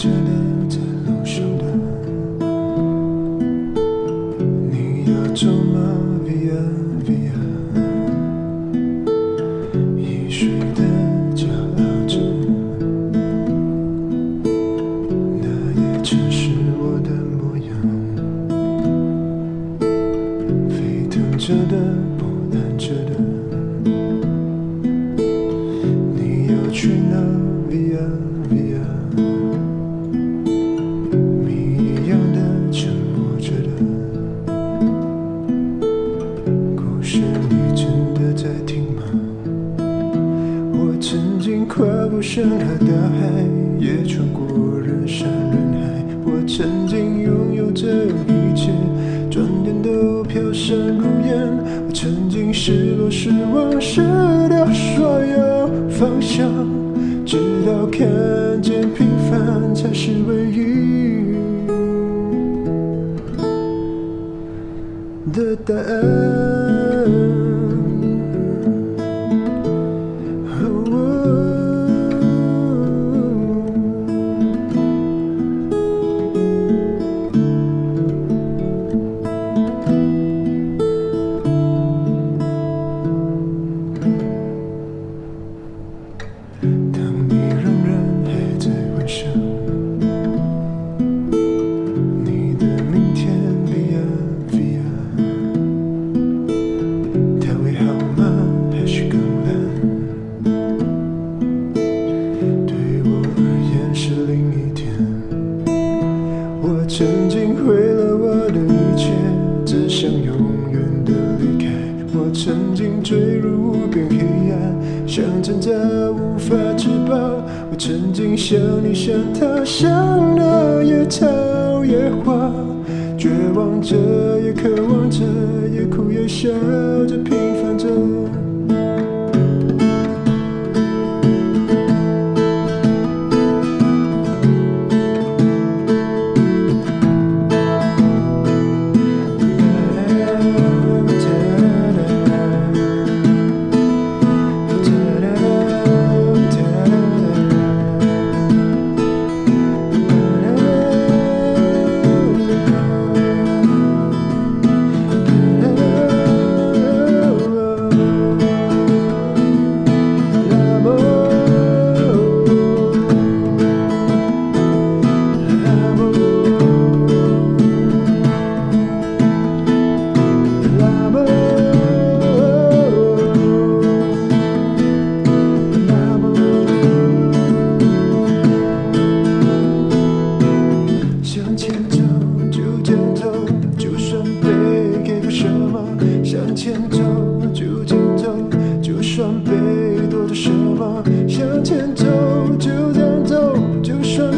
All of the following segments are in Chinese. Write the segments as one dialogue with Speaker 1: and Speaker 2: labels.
Speaker 1: 着的在路上的你要走吗 via via 的骄傲着那也曾是我的模样。沸腾着的是你真的在听吗？我曾经跨过山和大海，也穿过人山人海。我曾经拥有着一切，转眼都飘散如烟。我曾经失落、失望失掉所有方向，直到看见平凡才是唯一的答案。想挣扎，无法自拔。我曾经想你，想他，想那野草野花。绝望着，也渴望着，也哭也笑着，平凡着。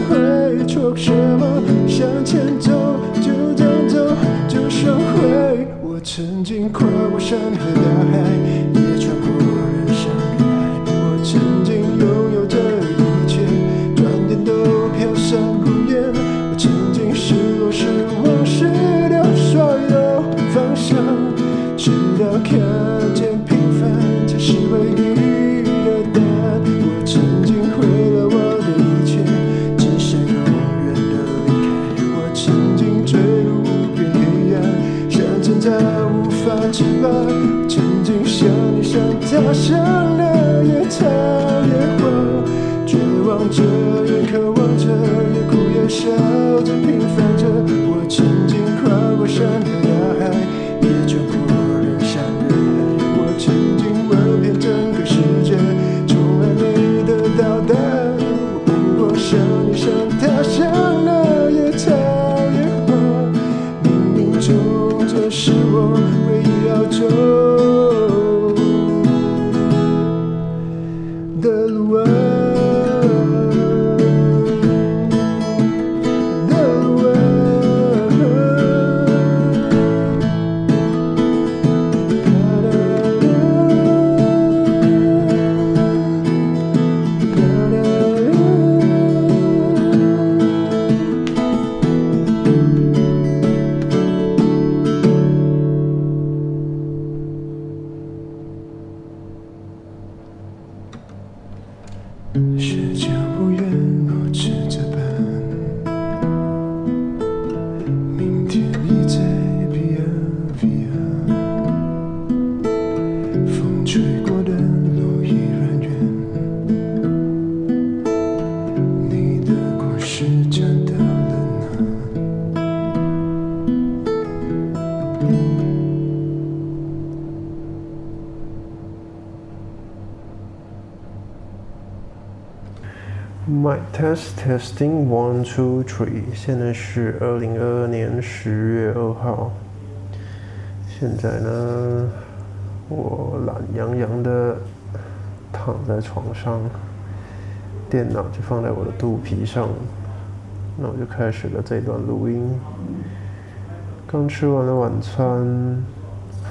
Speaker 1: 会说什么向前走，就这么走，就学会我曾经跨过山和大海。想。时间
Speaker 2: 不。Test testing one two three，现在是二零二二年十月二号。现在呢，我懒洋洋的躺在床上，电脑就放在我的肚皮上，那我就开始了这段录音。刚吃完了晚餐，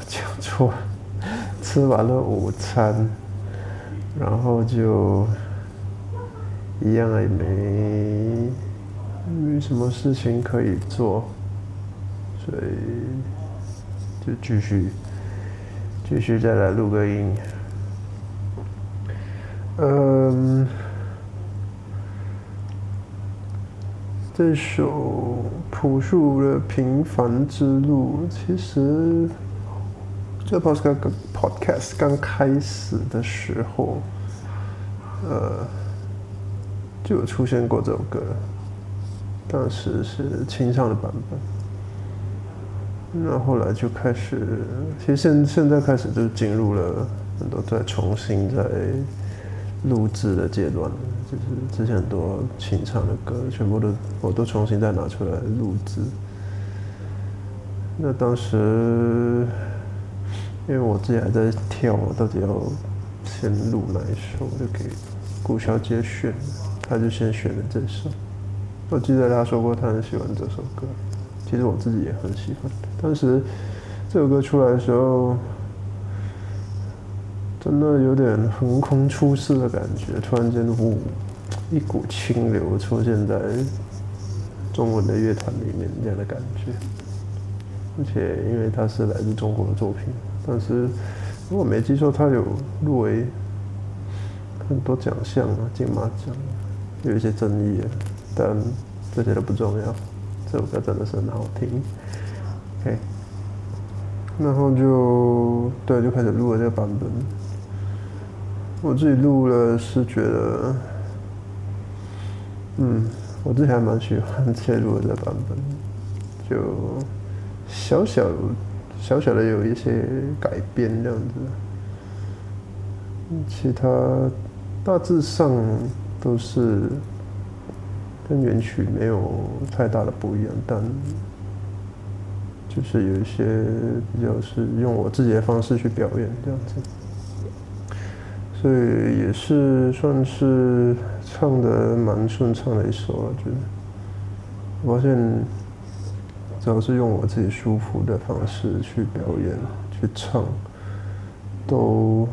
Speaker 2: 讲错，吃完了午餐，然后就。一样也没没什么事情可以做，所以就继续继续再来录个音。嗯，这首朴树的《平凡之路》，其实这 podcast 刚开始的时候，呃。就有出现过这首歌，当时是清唱的版本。那后来就开始，其实现现在开始就进入了很多在重新在录制的阶段，就是之前很多清唱的歌，全部都我都重新再拿出来录制。那当时因为我自己还在跳，我，到底要先录哪一首，就给顾小姐选。他就先选了这首，我记得他说过他很喜欢这首歌，其实我自己也很喜欢。当时这首歌出来的时候，真的有点横空出世的感觉，突然间呜，一股清流出现在中文的乐坛里面这样的感觉。而且因为它是来自中国的作品，但是如果没记错，他有入围很多奖项啊，金马奖。有一些争议，但这些都不重要。这首歌真的是很好听。OK，然后就对，就开始录了这个版本。我自己录了，是觉得，嗯，我自己还蛮喜欢切入的这个版本，就小小小小的有一些改变这样子。其他大致上。都是跟原曲没有太大的不一样，但就是有一些比较是用我自己的方式去表演这样子，所以也是算是唱的蛮顺畅的一首我觉得，我发现只要是用我自己舒服的方式去表演去唱，都。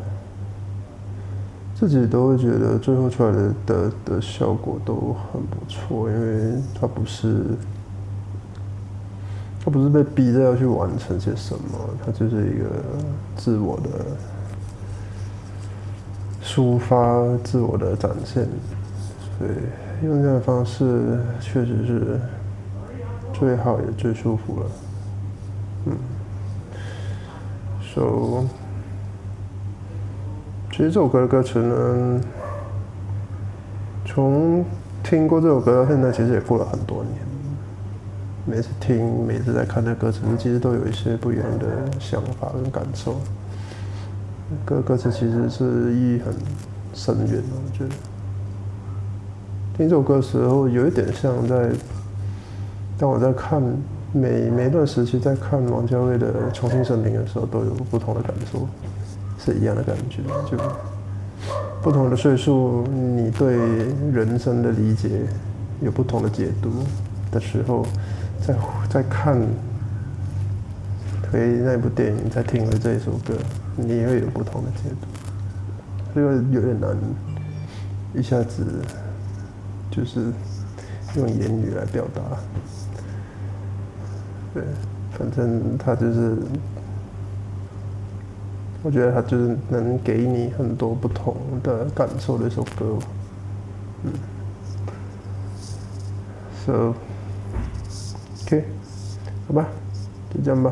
Speaker 2: 自己都会觉得最后出来的的的效果都很不错，因为它不是，它不是被逼着要去完成些什么，它就是一个自我的抒发、自我的展现，所以用这样的方式确实是最好也最舒服了，嗯，so。其实这首歌的歌词呢，从听过这首歌到现在，其实也过了很多年。每次听，每次在看那歌词，其实都有一些不一样的想法跟感受。歌歌词其实是意义很深远的，我觉得。听这首歌的时候，有一点像在当我在看每每一段时期在看王家卫的《重庆森林》的时候，都有不同的感受。是一样的感觉，就不同的岁数，你对人生的理解有不同的解读的时候，在在看推那部电影，在听了这一首歌，你也会有不同的解读，这个有点难一下子就是用言语来表达。对，反正他就是。我觉得它就是能给你很多不同的感受的一首歌，嗯，so，OK，好吧，就这样吧。